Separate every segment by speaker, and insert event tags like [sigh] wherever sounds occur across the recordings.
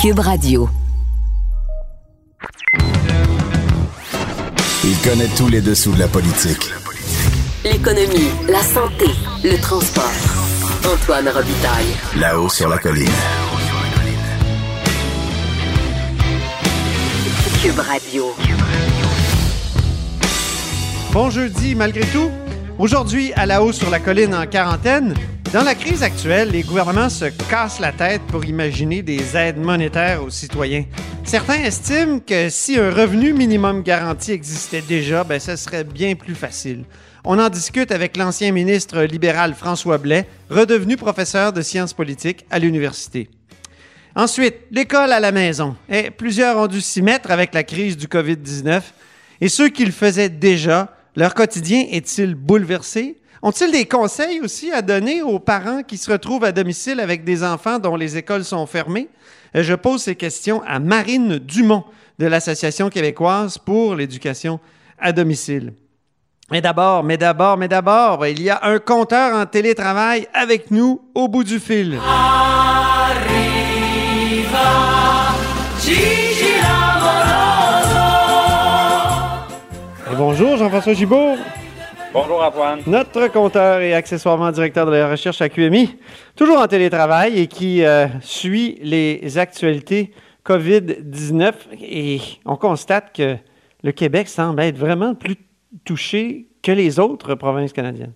Speaker 1: Cube Radio.
Speaker 2: Il connaît tous les dessous de la politique.
Speaker 1: L'économie, la santé, le transport. Antoine Robitaille.
Speaker 2: Là-haut sur la colline.
Speaker 1: Cube Radio.
Speaker 3: Bon jeudi, malgré tout. Aujourd'hui, à la haut sur la colline en quarantaine, dans la crise actuelle, les gouvernements se cassent la tête pour imaginer des aides monétaires aux citoyens. Certains estiment que si un revenu minimum garanti existait déjà, ben, ce serait bien plus facile. On en discute avec l'ancien ministre libéral François Blais, redevenu professeur de sciences politiques à l'université. Ensuite, l'école à la maison. Et plusieurs ont dû s'y mettre avec la crise du COVID-19. Et ceux qui le faisaient déjà, leur quotidien est-il bouleversé? Ont-ils des conseils aussi à donner aux parents qui se retrouvent à domicile avec des enfants dont les écoles sont fermées? Euh, je pose ces questions à Marine Dumont de l'Association québécoise pour l'éducation à domicile. Mais d'abord, mais d'abord, mais d'abord, il y a un compteur en télétravail avec nous au bout du fil. Bonjour Jean-François Gibault.
Speaker 4: Bonjour Antoine.
Speaker 3: Notre compteur et accessoirement directeur de la recherche à QMI, toujours en télétravail et qui euh, suit les actualités COVID-19. Et on constate que le Québec semble être vraiment plus touché que les autres provinces canadiennes.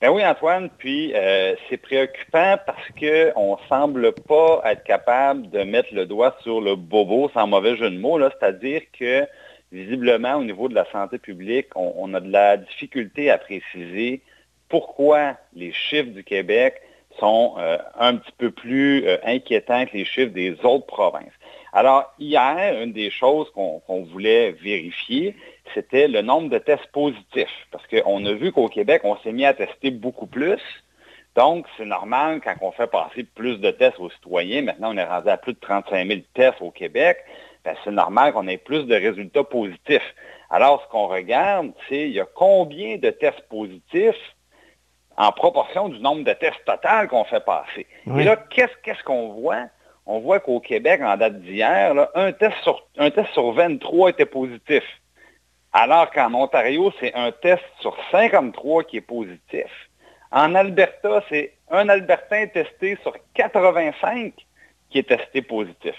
Speaker 4: Ben oui, Antoine, puis euh, c'est préoccupant parce qu'on ne semble pas être capable de mettre le doigt sur le bobo, sans mauvais jeu de mots, c'est-à-dire que visiblement, au niveau de la santé publique, on, a de la difficulté à préciser pourquoi les chiffres du Québec sont euh, un petit peu plus euh, inquiétants que les chiffres des autres provinces. Alors, hier, une des choses qu'on voulait vérifier, c'était le nombre de tests positifs. Parce qu'on a vu qu'au Québec, on s'est mis à tester beaucoup plus. Donc, c'est normal quand on fait passer plus de tests aux citoyens. Maintenant, on est rendu à plus de 35 000 tests au Québec. Ben, c'est normal qu'on ait plus de résultats positifs. Alors, ce qu'on regarde, c'est il y a combien de tests positifs en proportion du nombre de tests total qu'on fait passer? Et là, qu'est-ce qu'on voit? On voit qu'au Québec, en date d'hier, un, test sur, un test sur 23 était positif. Alors qu'en Ontario, c'est un test sur 53 qui est positif. En Alberta, c'est un Albertain testé sur 85 qui est testé positif.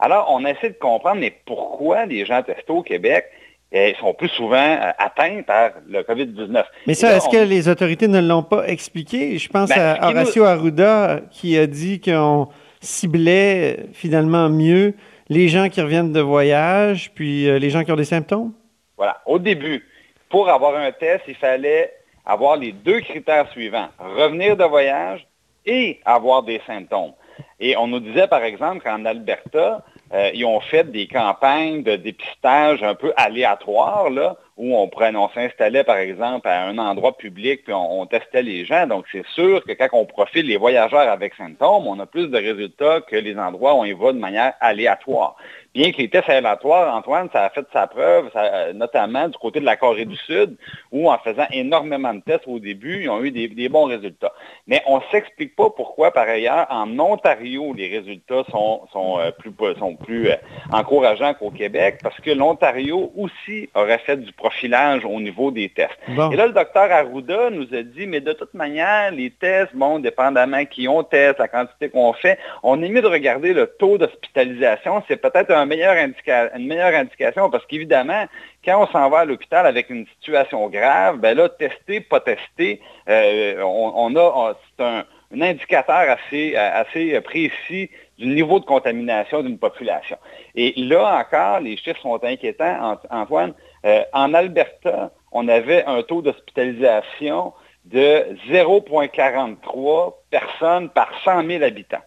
Speaker 4: Alors, on essaie de comprendre, mais pourquoi les gens testés au Québec eh, sont plus souvent euh, atteints par le COVID-19.
Speaker 3: Mais ça, est-ce que les autorités ne l'ont pas expliqué? Je pense ben, à Horacio Arruda qui a dit qu'on ciblait finalement mieux les gens qui reviennent de voyage, puis euh, les gens qui ont des symptômes?
Speaker 4: Voilà. Au début, pour avoir un test, il fallait avoir les deux critères suivants. Revenir de voyage et avoir des symptômes. Et on nous disait, par exemple, qu'en Alberta, euh, ils ont fait des campagnes de dépistage un peu aléatoires, là, où on, on s'installait, par exemple, à un endroit public, puis on, testait les gens. Donc, c'est sûr que quand on profile les voyageurs avec symptômes, on a plus de résultats que les endroits où on y va de manière aléatoire. Bien que les tests aléatoires, Antoine, ça a fait sa preuve, notamment du côté de la Corée du Sud, où en faisant énormément de tests au début, ils ont eu des, bons résultats. Mais on ne s'explique pas pourquoi, par ailleurs, en Ontario, les résultats sont, sont euh, plus, sont plus euh, encourageants qu'au Québec, parce que l'Ontario aussi aurait fait du profilage au niveau des tests. Et là, le docteur Arruda nous a dit, mais de toute manière, les tests, bon, dépendamment qui on teste, la quantité qu'on fait, on est mieux de regarder le taux d'hospitalisation. C'est peut-être un une meilleure indication parce qu'évidemment, quand on s'en va à l'hôpital avec une situation grave, ben là, tester, pas tester, euh, on, a, c'est un, indicateur assez, assez précis du niveau de contamination d'une population. Et là encore, les chiffres sont inquiétants, Antoine. Euh, en Alberta, on avait un taux d'hospitalisation de 0,43 personnes par 100 000 habitants.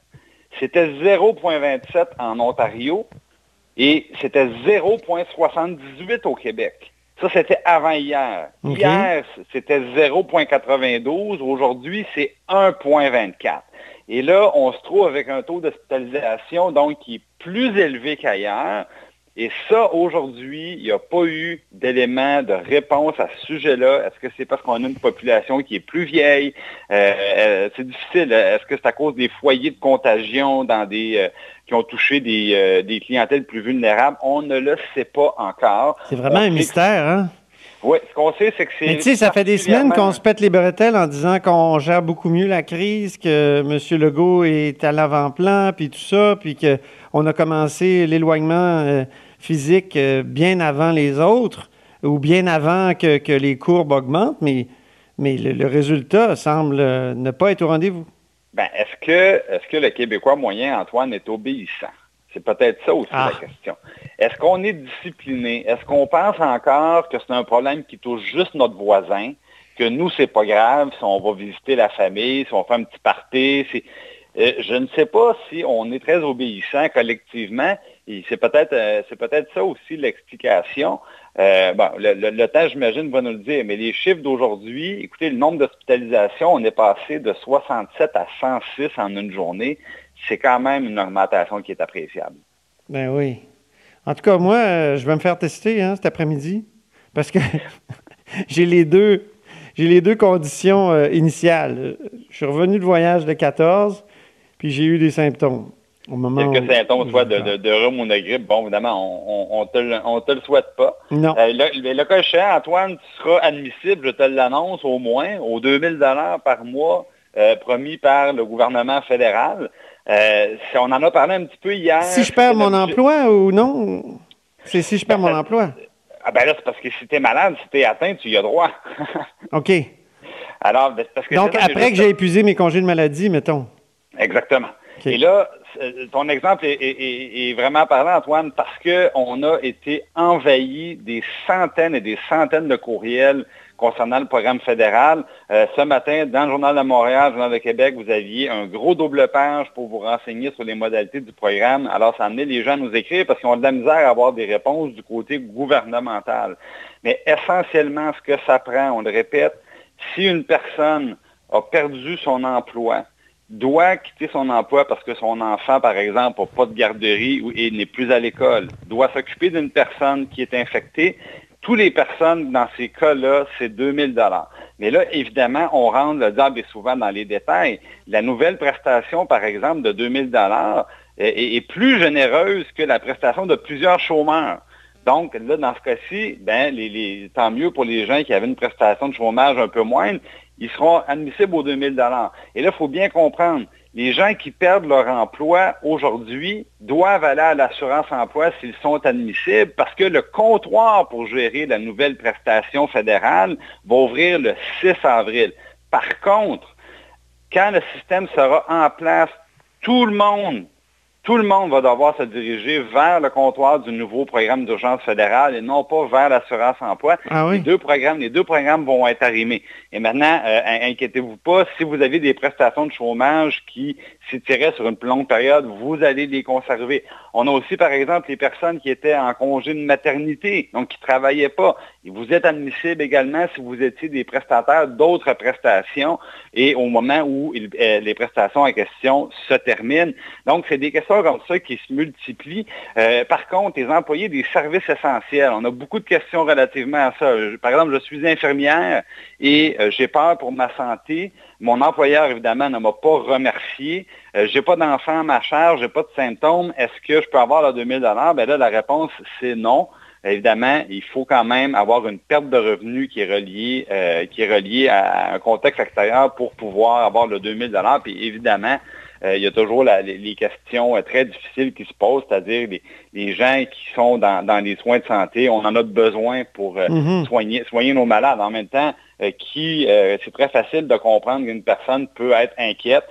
Speaker 4: C'était 0,27 en Ontario et c'était 0,78 au Québec. Ça, c'était avant hier. Hier, c'était 0,92. Aujourd'hui, c'est 1,24. Et là, on se trouve avec un taux d'hospitalisation donc qui est plus élevé qu'ailleurs. Et ça, aujourd'hui, il n'y a pas eu d'élément de réponse à ce sujet-là. Est-ce que c'est parce qu'on a une population qui est plus vieille? Euh, euh, c'est difficile. Est-ce que c'est à cause des foyers de contagion dans des euh, qui ont touché des, des, clientèles plus vulnérables? On ne le sait pas encore.
Speaker 3: C'est vraiment un mystère, hein?
Speaker 4: Oui, ce qu'on sait, c'est que c'est.
Speaker 3: Mais tu sais, ça fait des semaines qu'on se pète les bretelles en disant qu'on gère beaucoup mieux la crise, que M. Legault est à l'avant-plan, puis tout ça, puis qu'on a commencé l'éloignement physique euh, bien avant les autres ou bien avant que, les courbes augmentent, mais, mais le, résultat semble euh, ne pas être au rendez-vous.
Speaker 4: Ben, est-ce que, est que le Québécois moyen, Antoine, est obéissant? C'est peut-être ça aussi la ah. question. Est-ce qu'on est discipliné? Est-ce qu'on pense encore que c'est un problème qui touche juste notre voisin, que nous, c'est pas grave si on va visiter la famille, si on fait un petit party? Euh, je ne sais pas si on est très obéissant collectivement c'est peut-être euh, c'est peut-être ça aussi l'explication. Euh, bon, le, temps, j'imagine, va nous le dire, mais les chiffres d'aujourd'hui, écoutez, le nombre d'hospitalisations, on est passé de 67 à 106 en une journée. C'est quand même une augmentation qui est appréciable.
Speaker 3: Ben oui. En tout cas, moi, euh, je vais me faire tester hein, cet après-midi parce que [laughs] j'ai les deux j'ai les deux conditions initiales. Je suis revenu de voyage de 14, puis j'ai eu des symptômes.
Speaker 4: Quelques symptômes, soit de, de, de, rhume ou de grippe, bon, évidemment, on ne te, on te, le souhaite pas.
Speaker 3: Non. Euh,
Speaker 4: le, le, cas échéant, Antoine, tu seras admissible, je te l'annonce, au moins, aux 2000 par mois euh, promis par le gouvernement fédéral. Euh, on en a parlé un petit peu hier.
Speaker 3: Si je perds mon emploi ou non? C'est si je perds mon emploi.
Speaker 4: Ah ben là, c'est parce que si tu es malade, si tu es atteint, tu y as droit. [laughs]
Speaker 3: OK.
Speaker 4: Alors, ben, parce que
Speaker 3: Donc, après que j'ai épuisé mes congés de maladie, mettons.
Speaker 4: Exactement. Et là, ton exemple est, vraiment parlant, Antoine, parce qu'on a été envahi des centaines et des centaines de courriels concernant le programme fédéral. Euh, ce matin, dans le Journal de Montréal, le Journal de Québec, vous aviez un gros double page pour vous renseigner sur les modalités du programme. Alors, ça a les gens à nous écrire parce qu'ils ont de la misère à avoir des réponses du côté gouvernemental. Mais essentiellement, ce que ça prend, on le répète, si une personne a perdu son emploi, doit quitter son emploi parce que son enfant, par exemple, n'a pas de garderie et n'est plus à l'école, doit s'occuper d'une personne qui est infectée, toutes les personnes dans ces cas-là, c'est 2000 dollars. Mais là, évidemment, on rentre le diable souvent dans les détails. La nouvelle prestation, par exemple, de 2000 dollars est, plus généreuse que la prestation de plusieurs chômeurs. Donc, là, dans ce cas-ci, ben, tant mieux pour les gens qui avaient une prestation de chômage un peu moindre, ils seront admissibles aux 2000 Et là, il faut bien comprendre, les gens qui perdent leur emploi aujourd'hui doivent aller à l'assurance emploi s'ils sont admissibles parce que le comptoir pour gérer la nouvelle prestation fédérale va ouvrir le 6 avril. Par contre, quand le système sera en place, tout le monde tout le monde va devoir se diriger vers le comptoir du nouveau programme d'urgence fédérale et non pas vers l'assurance emploi.
Speaker 3: Ah
Speaker 4: les deux programmes, les deux programmes vont être arrimés. Et maintenant, euh, inquiétez-vous pas, si vous avez des prestations de chômage qui s'étiraient sur une longue période, vous allez les conserver. On a aussi, par exemple, les personnes qui étaient en congé de maternité, donc qui ne travaillaient pas. Vous êtes admissible également si vous étiez des prestataires d'autres prestations et au moment où euh, les prestations en question se terminent. Donc, c'est des questions comme ça qui se multiplient. Euh, par contre, les employés des services essentiels, on a beaucoup de questions relativement à ça. Par exemple, je suis infirmière et euh, j'ai peur pour ma santé. Mon employeur, évidemment, ne m'a pas remercié. Euh, j'ai pas d'enfant ma charge, j'ai pas de symptômes. Est-ce que je peux avoir le 2000 Ben là, la réponse, c'est non évidemment, il faut quand même avoir une perte de revenus qui est reliée, reliée à un contexte extérieur pour pouvoir avoir le 2000 Puis évidemment, euh, il y a toujours les, questions euh, très difficiles qui se posent, c'est-à-dire les, gens qui sont dans, les soins de santé, on en a besoin pour euh, mm-hmm. soigner, soigner nos malades. En même temps, qui c'est très facile de comprendre qu'une personne peut être inquiète,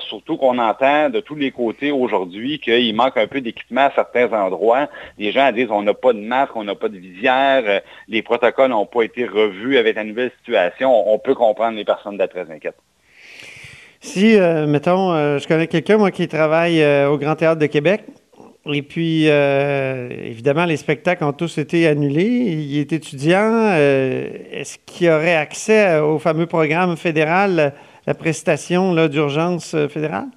Speaker 4: surtout qu'on entend de tous les côtés aujourd'hui qu'il manque un peu d'équipement à certains endroits. Les gens disent on n'a pas de masque, on n'a pas de visière, les protocoles n'ont pas été revus avec la nouvelle situation. On peut comprendre les personnes d'être très inquiètes.
Speaker 3: Si, euh, mettons, euh, je connais quelqu'un, moi, qui travaille euh, au Grand Théâtre de Québec, et puis, évidemment, les spectacles ont tous été annulés. Il est étudiant. Est-ce qu'il aurait accès au fameux programme fédéral, la prestation d'urgence fédérale?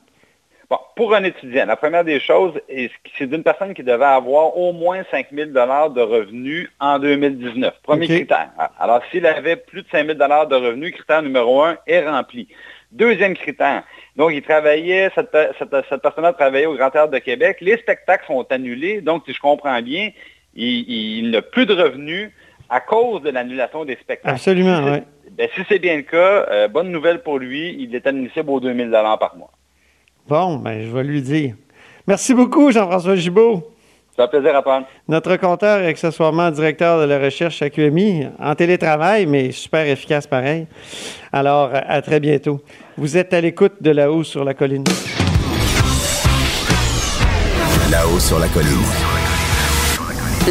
Speaker 4: Bon, pour un étudiant, la première des choses, c'est d'une personne qui devait avoir au moins 5 000 de revenus en 2019. Premier critère. Alors, s'il avait plus de 5 000 de revenus, critère numéro un est rempli. Deuxième critère. Donc, il travaillait, cette, personne-là travaillait au Grand Théâtre de Québec. Les spectacles sont annulés. Donc, si je comprends bien, il, n'a plus de revenus à cause de l'annulation des spectacles.
Speaker 3: Absolument, oui.
Speaker 4: Ben, si c'est bien le cas, euh, bonne nouvelle pour lui, il est admissible aux 2 000 par mois.
Speaker 3: Bon, ben, je vais lui dire. Merci beaucoup, Jean-François Gibault.
Speaker 4: Ça fait plaisir, Antoine.
Speaker 3: Notre compteur est accessoirement directeur de la recherche à QMI, en télétravail, mais super efficace pareil. Alors, à très bientôt. Vous êtes à l'écoute de là-haut sur la colline.
Speaker 2: Là-haut sur la colline.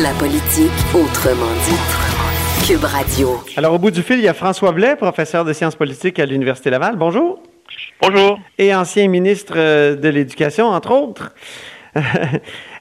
Speaker 1: La politique autrement dit. Cube Radio.
Speaker 3: Alors, au bout du fil, il y a François Blais, professeur de sciences politiques à l'Université Laval. Bonjour.
Speaker 5: Bonjour.
Speaker 3: Et ancien ministre euh, de l'Éducation, entre autres. [laughs]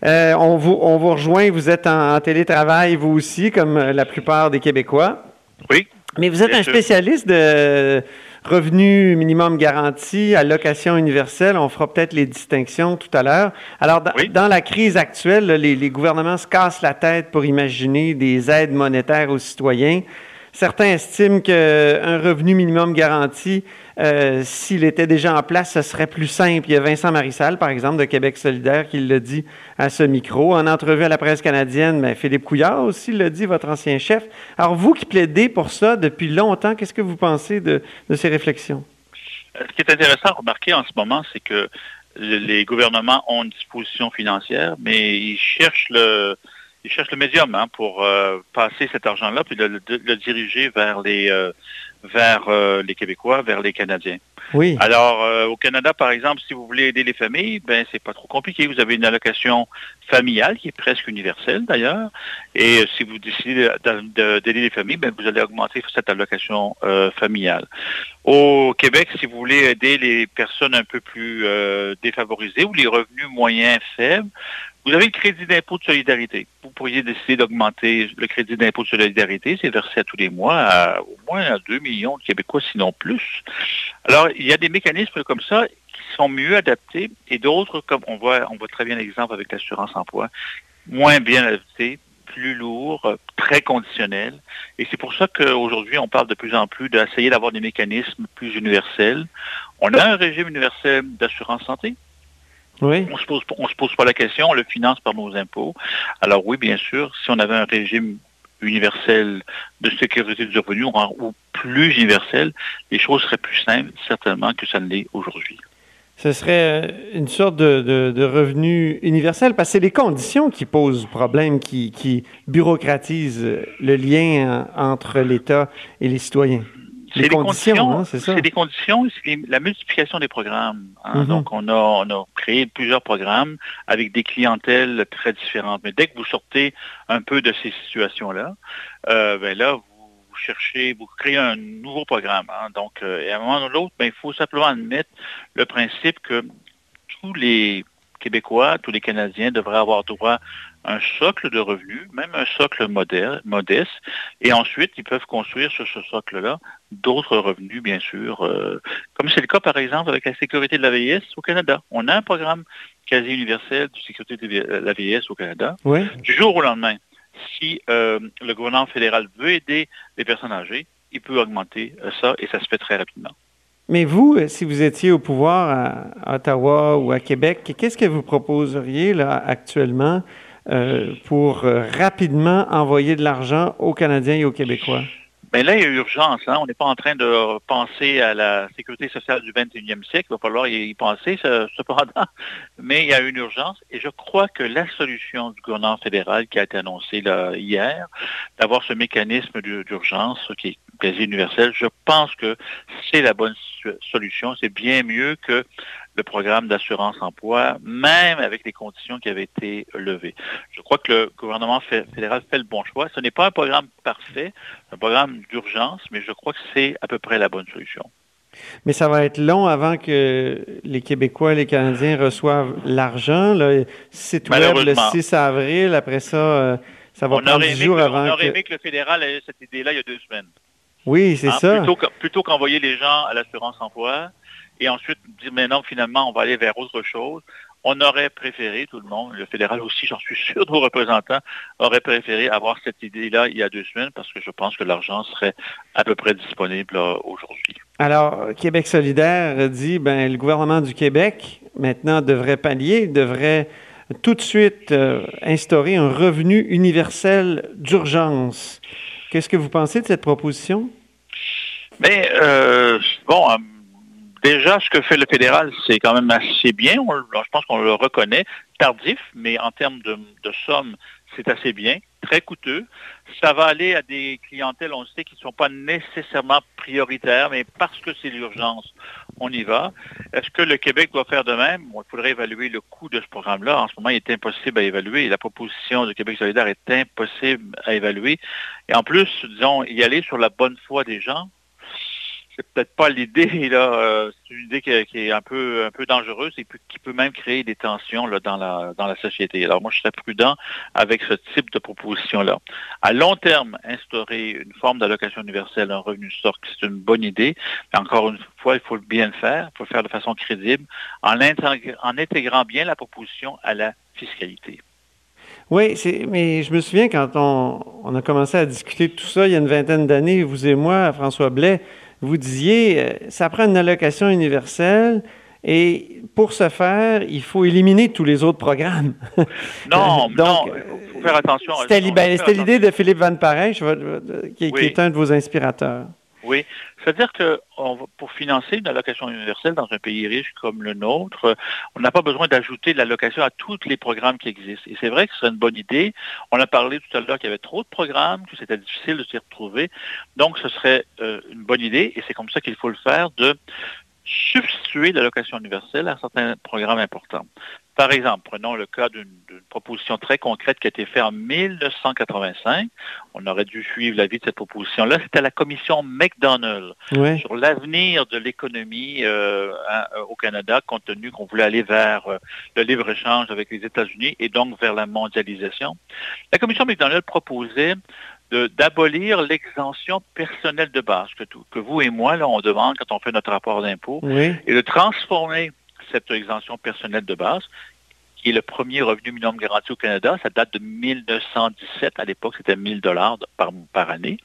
Speaker 3: Euh, on, vous, on vous rejoint, vous êtes en, télétravail, vous aussi, comme la plupart des Québécois.
Speaker 5: Oui.
Speaker 3: Mais vous êtes un spécialiste de revenu minimum garanti, allocation universelle. On fera peut-être les distinctions tout à l'heure. Alors, dans la crise actuelle, les, les, gouvernements se cassent la tête pour imaginer des aides monétaires aux citoyens. Certains estiment qu'un revenu minimum garanti, euh, s'il était déjà en place, ce serait plus simple. Il y a Vincent Marissal, par exemple, de Québec solidaire, qui le dit à ce micro. En entrevue à la presse canadienne, mais Philippe Couillard aussi le dit, votre ancien chef. Alors, vous qui plaidez pour ça depuis longtemps, qu'est-ce que vous pensez de, ces réflexions?
Speaker 5: Euh, ce qui est intéressant à remarquer en ce moment, c'est que les gouvernements ont une disposition financière, mais ils cherchent le, ils cherchent le médium hein, pour euh, passer cet argent-là puis le, le, diriger vers les euh, vers euh, les Québécois, vers les Canadiens.
Speaker 3: Oui.
Speaker 5: Alors au Canada, par exemple, si vous voulez aider les familles, ben c'est pas trop compliqué. Vous avez une allocation familiale qui est presque universelle d'ailleurs, et si vous décidez d'aider les familles, ben vous allez augmenter cette allocation familiale. Au Québec, si vous voulez aider les personnes un peu plus défavorisées ou les revenus moyens faibles, vous avez le crédit d'impôt de solidarité. Vous pourriez décider d'augmenter le crédit d'impôt de solidarité. C'est versé à tous les mois à au moins à 2 millions de Québécois, sinon plus. Alors, il y a des mécanismes comme ça qui sont mieux adaptés et d'autres, comme on voit, on voit très bien l'exemple avec l'assurance emploi, moins bien adaptés, plus lourds, très conditionnels. Et c'est pour ça qu'aujourd'hui, on parle de plus en plus d'essayer d'avoir des mécanismes plus universels. On a un régime universel d'assurance santé
Speaker 3: oui.
Speaker 5: On se pose, on se pose pas la question, on le finance par nos impôts. Alors oui, bien sûr, si on avait un régime universel de sécurité du revenu ou plus universel, les choses seraient plus simples, certainement, que ça ne l'est aujourd'hui.
Speaker 3: Ce serait euh, une sorte de, revenu universel parce que c'est les conditions qui posent problème, qui, qui bureaucratisent le lien entre l'État et les citoyens.
Speaker 5: C'est des conditions, hein, c'est des conditions, c'est la multiplication des programmes. Hein. Mm-hmm. Donc, on a, on a créé plusieurs programmes avec des clientèles très différentes. Mais dès que vous sortez un peu de ces situations-là, euh, ben là, vous cherchez, vous créez un nouveau programme. Hein. Donc, euh, à un moment ou l'autre, ben, il faut simplement admettre le principe que tous les Québécois, tous les Canadiens devraient avoir droit un socle de revenus, même un socle modeste, et ensuite ils peuvent construire sur ce socle-là d'autres revenus, bien sûr, euh, comme c'est le cas par exemple avec la sécurité de la vieillesse au Canada. On a un programme quasi universel de sécurité de la vieillesse au Canada. Du jour au lendemain, si euh, le gouvernement fédéral veut aider les personnes âgées, il peut augmenter euh, ça et ça se fait très rapidement.
Speaker 3: Mais vous, si vous étiez au pouvoir à Ottawa ou à Québec, qu'est-ce que vous proposeriez là, actuellement euh, pour euh, rapidement envoyer de l'argent aux Canadiens et aux Québécois?
Speaker 5: Bien là, il y a urgence. Hein? On n'est pas en train de penser à la sécurité sociale du 21e siècle. Il va falloir y penser, cependant. Mais il y a une urgence. Et je crois que la solution du gouvernement fédéral qui a été annoncée hier, d'avoir ce mécanisme d'urgence qui est quasi universel, je pense que c'est la bonne solution. C'est bien mieux que le programme d'assurance emploi, même avec les conditions qui avaient été levées. Je crois que le gouvernement fédéral fait le bon choix. Ce n'est pas un programme parfait, un programme d'urgence, mais je crois que c'est à peu près la bonne solution.
Speaker 3: Mais ça va être long avant que les Québécois et les Canadiens reçoivent l'argent. Site web le 6 avril, après ça, euh, ça va prendre 10 jours avant.
Speaker 5: On aurait aimé que le fédéral ait cette idée-là il y a deux semaines.
Speaker 3: Oui, c'est hein, ça.
Speaker 5: Plutôt qu'envoyer les gens à l'assurance emploi, et ensuite dire maintenant finalement on va aller vers autre chose. On aurait préféré, tout le monde, le fédéral aussi, j'en suis sûr, nos représentants auraient préféré avoir cette idée-là il y a deux semaines parce que je pense que l'argent serait à peu près disponible aujourd'hui.
Speaker 3: Alors, Québec solidaire dit, ben, le gouvernement du Québec, maintenant, devrait pallier, devrait tout de suite euh, instaurer un revenu universel d'urgence. Qu'est-ce que vous pensez de cette proposition?
Speaker 5: Mais, euh, bon, euh, déjà, ce que fait le fédéral, c'est quand même assez bien. je pense qu'on le reconnaît. Tardif, mais en termes de, somme, c'est assez bien, très coûteux. Ça va aller à des clientèles, on sait, qui ne sont pas nécessairement prioritaires, mais parce que c'est l'urgence, on y va. Est-ce que le Québec doit faire de même? il faudrait évaluer le coût de ce programme-là. En ce moment, il est impossible à évaluer. La proposition de Québec solidaire est impossible à évaluer. Et en plus, disons, y aller sur la bonne foi des gens, c'est peut-être pas l'idée [laughs] là. Euh, c'est une idée qui, est un peu un peu dangereuse et qui peut même créer des tensions là, dans la dans la société. Alors moi, je serais prudent avec ce type de proposition là. À long terme, instaurer une forme d'allocation universelle, un revenu stock, c'est une bonne idée. Mais encore une fois, il faut bien le faire. Il faut le faire de façon crédible en, intégrant bien la proposition à la fiscalité.
Speaker 3: Oui, mais je me souviens quand on, on, a commencé à discuter de tout ça il y a une vingtaine d'années, vous et moi, François Blais, vous disiez, euh, ça prend une allocation universelle. Et pour ce faire, il faut éliminer tous les autres programmes. [laughs]
Speaker 5: Non, non, il faut faire attention.
Speaker 3: C'était l'idée de Philippe Van Parijs, qui, qui, est un de vos inspirateurs.
Speaker 5: Oui, c'est-à-dire que pour financer une allocation universelle dans un pays riche comme le nôtre, on n'a pas besoin d'ajouter de l'allocation à tous les programmes qui existent. Et c'est vrai que ce serait une bonne idée. On a parlé tout à l'heure qu'il y avait trop de programmes, que c'était difficile de s'y retrouver. Donc, ce serait euh, une bonne idée, et c'est comme ça qu'il faut le faire, de substituer l'allocation universelle à certains programmes importants. Par exemple, prenons le cas d'une proposition très concrète qui a été faite en 1985. On aurait dû suivre l'avis de cette proposition-là. C'était la commission McDonnell sur l'avenir de l'économie euh, euh, au Canada, compte tenu qu'on voulait aller vers euh, le libre-échange avec les États-Unis et donc vers la mondialisation. La commission McDonnell proposait d'abolir l'exemption personnelle de base que, que vous et moi, là, on demande quand on fait notre rapport d'impôt, et de transformer cette exemption personnelle de base, qui est le premier revenu minimum garanti au Canada. Ça date de 1917. À l'époque, c'était 1000 dollars par, par année.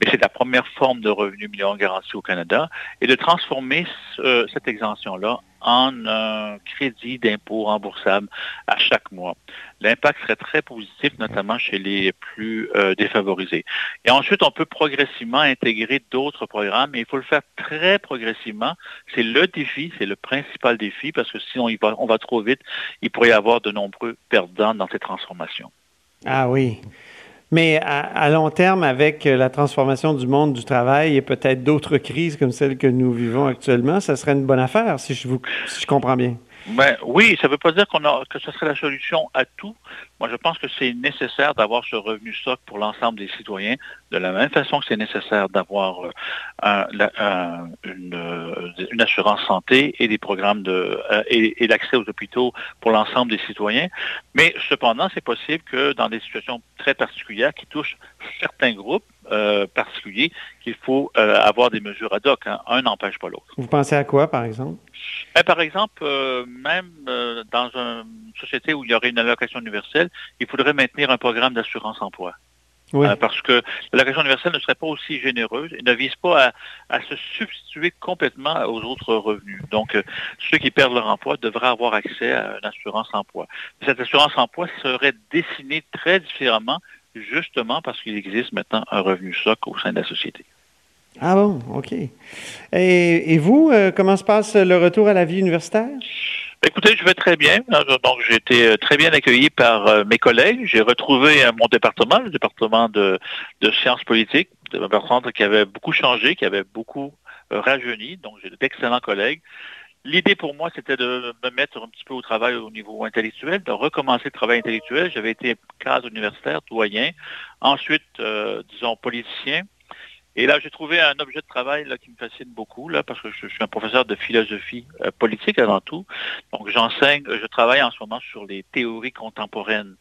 Speaker 5: Mais c'est la première forme de revenu minimum garanti au Canada. Et de transformer cette exemption-là en un crédit d'impôt remboursable à chaque mois. L'impact serait très positif, notamment chez les plus euh, défavorisés. Et ensuite, on peut progressivement intégrer d'autres programmes, mais il faut le faire très progressivement. C'est le défi, c'est le principal défi, parce que si on, va, on va trop vite, il pourrait y avoir de nombreux perdants dans ces transformations.
Speaker 3: Ah oui. Mais à, long terme, avec la transformation du monde du travail et peut-être d'autres crises comme celle que nous vivons actuellement, ça serait une bonne affaire, si je, vous, comprends bien.
Speaker 5: Ben, oui, ça ne veut pas dire qu'on a, que ce serait la solution à tout. Moi, je pense que c'est nécessaire d'avoir ce revenu stock pour l'ensemble des citoyens, de la même façon que c'est nécessaire d'avoir euh, une, assurance santé et des programmes de euh, et, l'accès aux hôpitaux pour l'ensemble des citoyens. Mais cependant, c'est possible que dans des situations très particulières qui touchent certains groupes, euh, particuliers, qu'il faut avoir des mesures ad hoc. Hein. Un n'empêche pas l'autre.
Speaker 3: Vous pensez à quoi, par exemple?
Speaker 5: Ben, par exemple, même dans une société où il y aurait une allocation universelle, il faudrait maintenir un programme d'assurance emploi. Euh, parce que l'allocation universelle ne serait pas aussi généreuse et ne vise pas à, se substituer complètement aux autres revenus. Donc, euh, ceux qui perdent leur emploi devraient avoir accès à une assurance emploi. Cette assurance emploi serait dessinée très différemment, justement parce qu'il existe maintenant un revenu socle au sein de la société.
Speaker 3: Ah bon, OK. Et, vous, euh, comment se passe le retour à la vie universitaire?
Speaker 5: Écoutez, je vais très bien. Donc, j'ai été euh, très bien accueilli par euh, mes collègues. J'ai retrouvé mon département, le département de, sciences politiques, département qui avait beaucoup changé, qui avait beaucoup rajeuni. Donc, j'ai d'excellents collègues. L'idée pour moi, c'était de me mettre un petit peu au travail au niveau intellectuel, de recommencer le travail intellectuel. J'avais été cadre universitaire, doyen, ensuite, disons, politicien. Et là, j'ai trouvé un objet de travail qui me fascine beaucoup, parce que je, suis un professeur de philosophie euh, politique avant tout. Donc, j'enseigne, je travaille en ce moment sur les théories contemporaines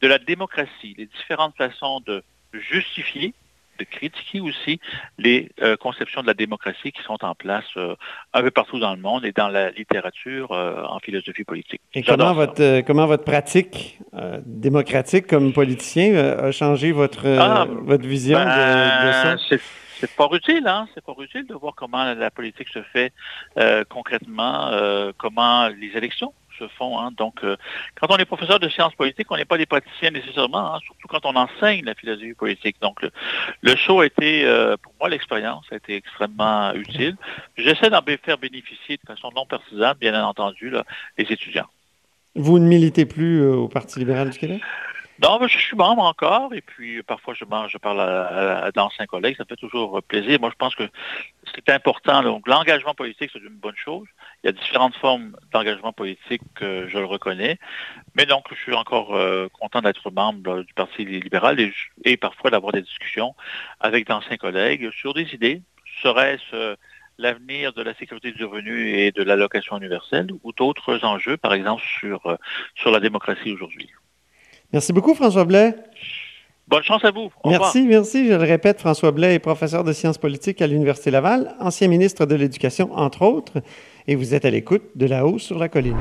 Speaker 5: de la démocratie, les différentes façons de justifier de critiquer aussi les euh, conceptions de la démocratie qui sont en place euh, un peu partout dans le monde et dans la littérature en philosophie politique.
Speaker 3: Et comment votre, comment votre pratique démocratique comme politicien a changé votre, ah, votre vision de,
Speaker 5: ben, ça? c'est pas utile, hein? C'est pas utile de voir comment la politique se fait concrètement, comment les élections se font. Hein. Donc, euh, quand on est professeur de sciences politiques, on n'est pas des praticiens nécessairement, hein, surtout quand on enseigne la philosophie politique. Donc, le, show a été, euh, pour moi, l'expérience a été extrêmement utile. J'essaie d'en faire bénéficier de façon non partisane, bien entendu, les étudiants.
Speaker 3: Vous ne militez plus euh, au Parti libéral du Québec?
Speaker 5: Non, je suis membre encore, et puis parfois je, parle à, d'anciens collègues, ça fait toujours plaisir. Moi, je pense que c'est important. Donc, l'engagement politique, c'est une bonne chose. Il y a différentes formes d'engagement politique, que je le reconnais. Mais donc, je suis encore euh, content d'être membre du Parti libéral et, parfois d'avoir des discussions avec d'anciens collègues sur des idées. Serait-ce euh, l'avenir de la sécurité du revenu et de l'allocation universelle ou d'autres enjeux, par exemple sur, euh, sur la démocratie aujourd'hui?
Speaker 3: Merci beaucoup, François Blais.
Speaker 5: Bonne chance à vous.
Speaker 3: merci, merci. Je le répète, François Blais est professeur de sciences politiques à l'Université Laval, ancien ministre de l'Éducation, entre autres, et vous êtes à l'écoute de là-haut sur la colline.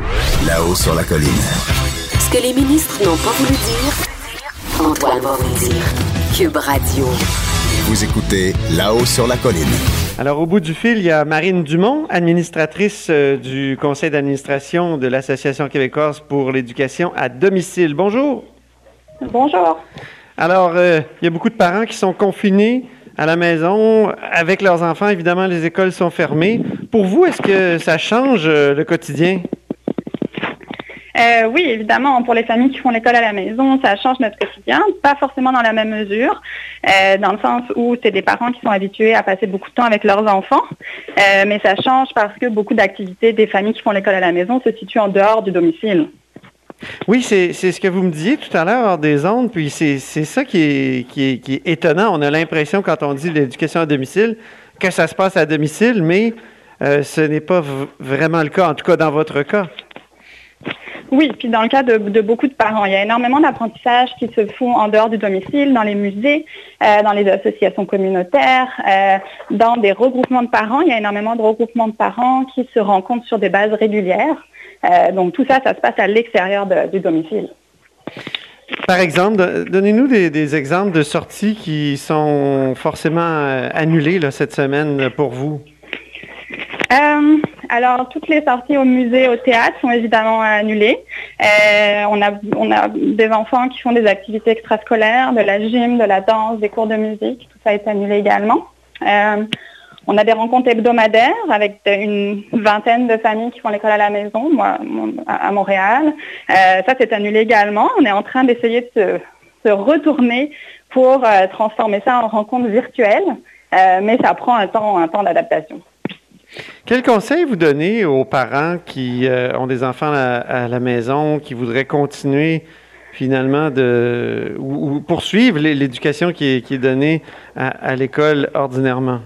Speaker 2: Là-haut sur la colline.
Speaker 1: Ce que les ministres n'ont pas voulu dire, Antoine va vous dire. Cube Radio.
Speaker 2: Vous écoutez Là-haut sur la colline.
Speaker 3: Alors, au bout du fil, il y a Marine Dumont, administratrice euh, du conseil d'administration de l'Association québécoise pour l'éducation à domicile. Bonjour.
Speaker 6: Bonjour.
Speaker 3: Alors, euh, il y a beaucoup de parents qui sont confinés à la maison avec leurs enfants. Évidemment, les écoles sont fermées. Pour vous, est-ce que ça change euh, le quotidien?
Speaker 6: Euh, oui, évidemment, pour les familles qui font l'école à la maison, ça change notre quotidien, pas forcément dans la même mesure, dans le sens où c'est des parents qui sont habitués à passer beaucoup de temps avec leurs enfants, mais ça change parce que beaucoup d'activités des familles qui font l'école à la maison se situent en dehors du domicile.
Speaker 3: Oui, c'est ce que vous me disiez tout à l'heure des ondes, puis c'est ça qui est, qui, est, étonnant. On a l'impression, quand on dit l'éducation à domicile, que ça se passe à domicile, mais euh, ce n'est pas vraiment le cas, en tout cas dans votre cas.
Speaker 6: Oui, puis dans le cas de, beaucoup de parents, il y a énormément d'apprentissages qui se font en dehors du domicile, dans les musées, euh, dans les associations communautaires, euh, dans des regroupements de parents. Il y a énormément de regroupements de parents qui se rencontrent sur des bases régulières. Euh, donc tout ça, ça se passe à l'extérieur du domicile.
Speaker 3: Par exemple, donnez-nous des, exemples de sorties qui sont forcément euh, annulées cette semaine pour vous.
Speaker 6: Euh, alors, toutes les sorties au musée, au théâtre sont évidemment annulées. on, a, on a des enfants qui font des activités extrascolaires, de la gym, de la danse, des cours de musique. Tout ça est annulé également. On a des rencontres hebdomadaires avec une vingtaine de familles qui font l'école à la maison, moi, à Montréal. Euh, ça, c'est annulé également. On est en train d'essayer de se, retourner pour euh, transformer ça en rencontre virtuelle, euh, mais ça prend un temps, un temps d'adaptation.
Speaker 3: Quel conseil vous donnez aux parents qui ont des enfants à, la maison, qui voudraient continuer finalement de ou, poursuivre l'éducation qui est, donnée à l'école ordinairement?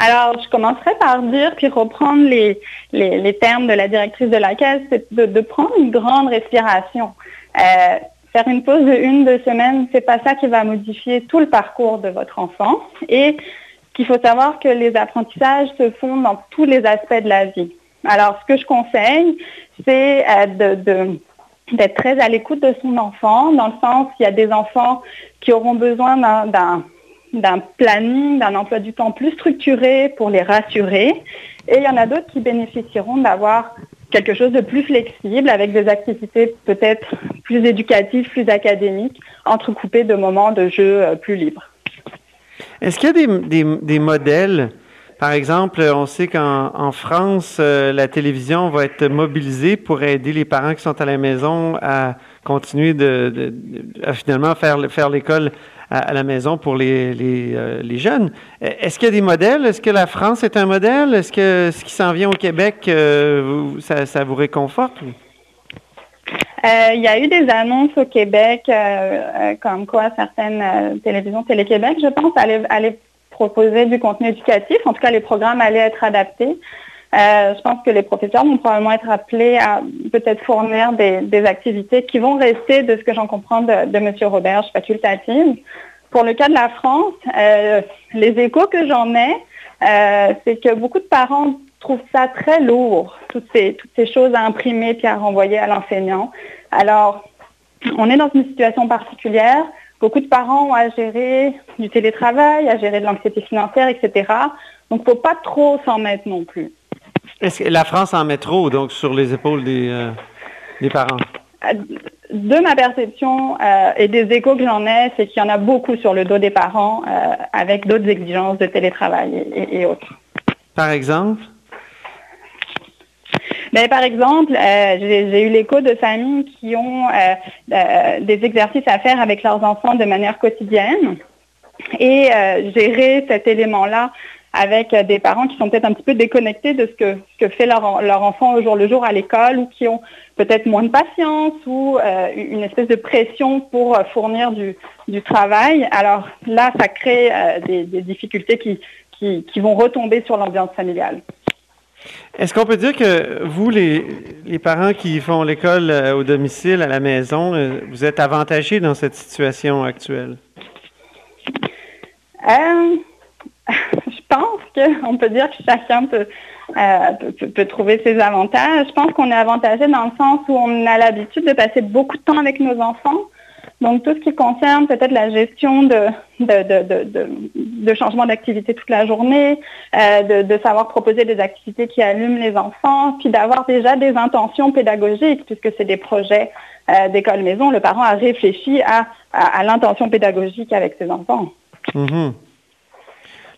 Speaker 6: Alors, je commencerai par dire, puis reprendre les, les, termes de la directrice de la caisse, c'est de, prendre une grande respiration. Euh, faire une pause de une, deux semaines, c'est pas ça qui va modifier tout le parcours de votre enfant. Et qu'il faut savoir que les apprentissages se font dans tous les aspects de la vie. Alors, ce que je conseille, c'est euh, de, d'être très à l'écoute de son enfant, dans le sens qu'il y a des enfants qui auront besoin d'un d'un planning, d'un emploi du temps plus structuré pour les rassurer. Et il y en a d'autres qui bénéficieront d'avoir quelque chose de plus flexible avec des activités peut-être plus éducatives, plus académiques, entrecoupées de moments de jeu euh, plus libres.
Speaker 3: Est-ce qu'il y a des, modèles par exemple, on sait qu'en France, euh, la télévision va être mobilisée pour aider les parents qui sont à la maison à continuer de, à finalement faire, faire l'école à, la maison pour les, les, euh, jeunes. Est-ce qu'il y a des modèles? Est-ce que la France est un modèle? Est-ce que ce qui s'en vient au Québec, euh, ça, ça, vous réconforte?
Speaker 6: Il y a eu des annonces au Québec, comme quoi certaines télévisions, Télé-Québec, je pense, allaient, proposer du contenu éducatif. En tout cas, les programmes allaient être adaptés. je pense que les professeurs vont probablement être appelés à peut-être fournir des, activités qui vont rester, de ce que j'en comprends de, de M. Robert, facultatives pour le cas de la France, les échos que j'en ai, c'est que beaucoup de parents trouvent ça très lourd, toutes ces, toutes ces choses à imprimer puis à renvoyer à l'enseignant. Alors, on est dans une situation particulière. Beaucoup de parents ont à gérer du télétravail, à gérer de l'anxiété financière, etc. Donc, il ne faut pas trop s'en mettre non plus.
Speaker 3: Est-ce que la France en met trop, donc, sur les épaules des, euh, des parents?
Speaker 6: Euh, de ma perception euh, et des échos que j'en ai, c'est qu'il y en a beaucoup sur le dos des parents avec d'autres exigences de télétravail et autres.
Speaker 3: Par exemple?
Speaker 6: Mais par exemple, euh, j'ai eu l'écho de familles qui ont euh, euh, des exercices à faire avec leurs enfants de manière quotidienne et gérer cet élément-là avec des parents qui sont peut-être un petit peu déconnectés de ce que, fait leur, enfant au jour le jour à l'école ou qui ont peut-être moins de patience ou une espèce de pression pour fournir du, travail. Alors là, ça crée des, difficultés qui vont retomber sur l'ambiance familiale.
Speaker 3: Est-ce qu'on peut dire que vous, les, parents qui font l'école euh, au domicile, à la maison, euh, vous êtes avantagés dans cette situation actuelle?
Speaker 6: Euh, [laughs] je pense qu'on peut dire que chacun peut, peut, trouver ses avantages. Je pense qu'on est avantagé dans le sens où on a l'habitude de passer beaucoup de temps avec nos enfants. Donc, tout ce qui concerne peut-être la gestion de, de, changement d'activité toute la journée, euh, de, savoir proposer des activités qui allument les enfants, puis d'avoir déjà des intentions pédagogiques, puisque c'est des projets euh, d'école maison. Le parent a réfléchi à, l'intention pédagogique avec ses enfants.
Speaker 3: Mm-hmm.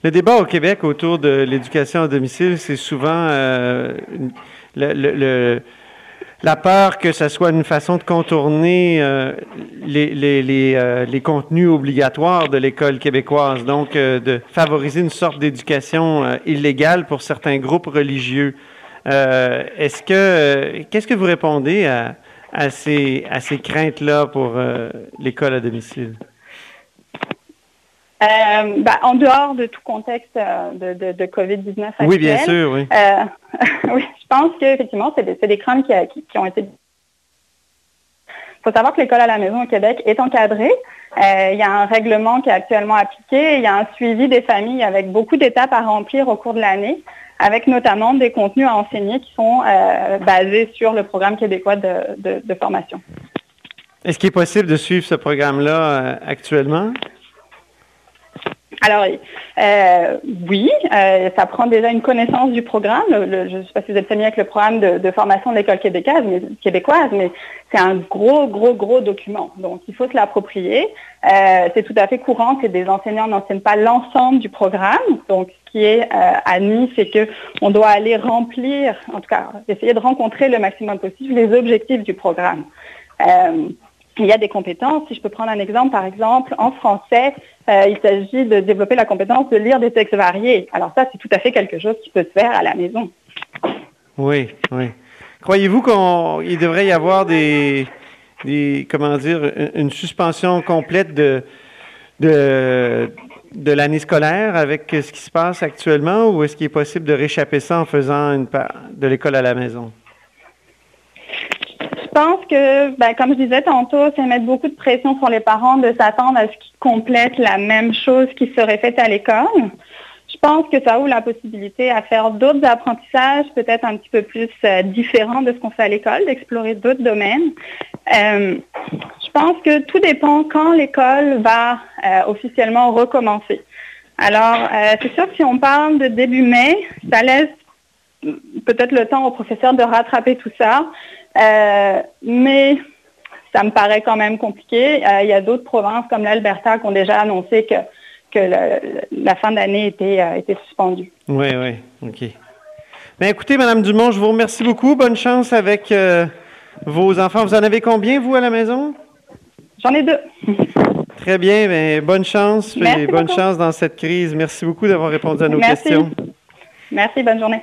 Speaker 3: Le débat au Québec autour de l'éducation à domicile, c'est souvent euh, le la peur que ce soit une façon de contourner euh, les, euh, les, contenus obligatoires de l'école québécoise, donc euh, de favoriser une sorte d'éducation illégale pour certains groupes religieux. Est-ce que qu'est-ce que vous répondez à ces, à ces craintes-là pour l'école à domicile?
Speaker 6: Euh, bah, en dehors de tout contexte euh, de, de, de COVID-19 actuel.
Speaker 3: Oui, bien sûr, oui.
Speaker 6: Euh, [laughs] oui, je pense qu'effectivement, c'est des, des craintes qui, qui, ont été... Il faut savoir que l'école à la maison au Québec est encadrée. Euh, il y a un règlement qui est actuellement appliqué. Il y a un suivi des familles avec beaucoup d'étapes à remplir au cours de l'année, avec notamment des contenus à enseigner qui sont basés sur le programme québécois de formation.
Speaker 3: Est-ce qu'il est possible de suivre ce programme-là actuellement?
Speaker 6: Alors euh, oui, euh, ça prend déjà une connaissance du programme. je ne sais pas si vous êtes familier avec le programme de, formation de l'école québécoise, mais, c'est un gros, gros, gros document. Donc il faut se l'approprier. Euh, c'est tout à fait courant que des enseignants n'enseignent pas l'ensemble du programme. Donc ce qui est admis, c'est qu'on doit aller remplir, en tout cas essayer de rencontrer le maximum possible les objectifs du programme il y a des compétences. Si je peux prendre un exemple, par exemple, en français, euh, il s'agit de développer la compétence de lire des textes variés. Alors ça, c'est tout à fait quelque chose qui peut se faire à la maison.
Speaker 3: Oui, oui. Croyez-vous qu'il devrait y avoir des, comment dire, une suspension complète de, de, l'année scolaire avec ce qui se passe actuellement ou est-ce qu'il est possible de réchapper ça en faisant une de l'école à la maison?
Speaker 6: Je pense que, ben, comme je disais tantôt, c'est mettre beaucoup de pression sur les parents de s'attendre à ce qu'ils complètent la même chose qui serait faite à l'école. Je pense que ça ouvre la possibilité à faire d'autres apprentissages, peut-être un petit peu plus euh, différents de ce qu'on fait à l'école, d'explorer d'autres domaines. Euh, je pense que tout dépend quand l'école va euh, officiellement recommencer. Alors, c'est sûr que si on parle de début mai, ça laisse peut-être le temps aux professeurs de rattraper tout ça. Euh, mais ça me paraît quand même compliqué. Euh, il y a d'autres provinces comme l'Alberta qui ont déjà annoncé que, que la fin d'année était, euh, était suspendue.
Speaker 3: Oui, oui, OK. Bien, écoutez, Madame Dumont, je vous remercie beaucoup. Bonne chance avec vos enfants. Vous en avez combien, vous, à la maison?
Speaker 6: J'en ai deux.
Speaker 3: Très bien. Bien, bonne chance et bonne chance dans cette crise. Merci beaucoup d'avoir répondu à nos questions.
Speaker 6: Merci, bonne journée.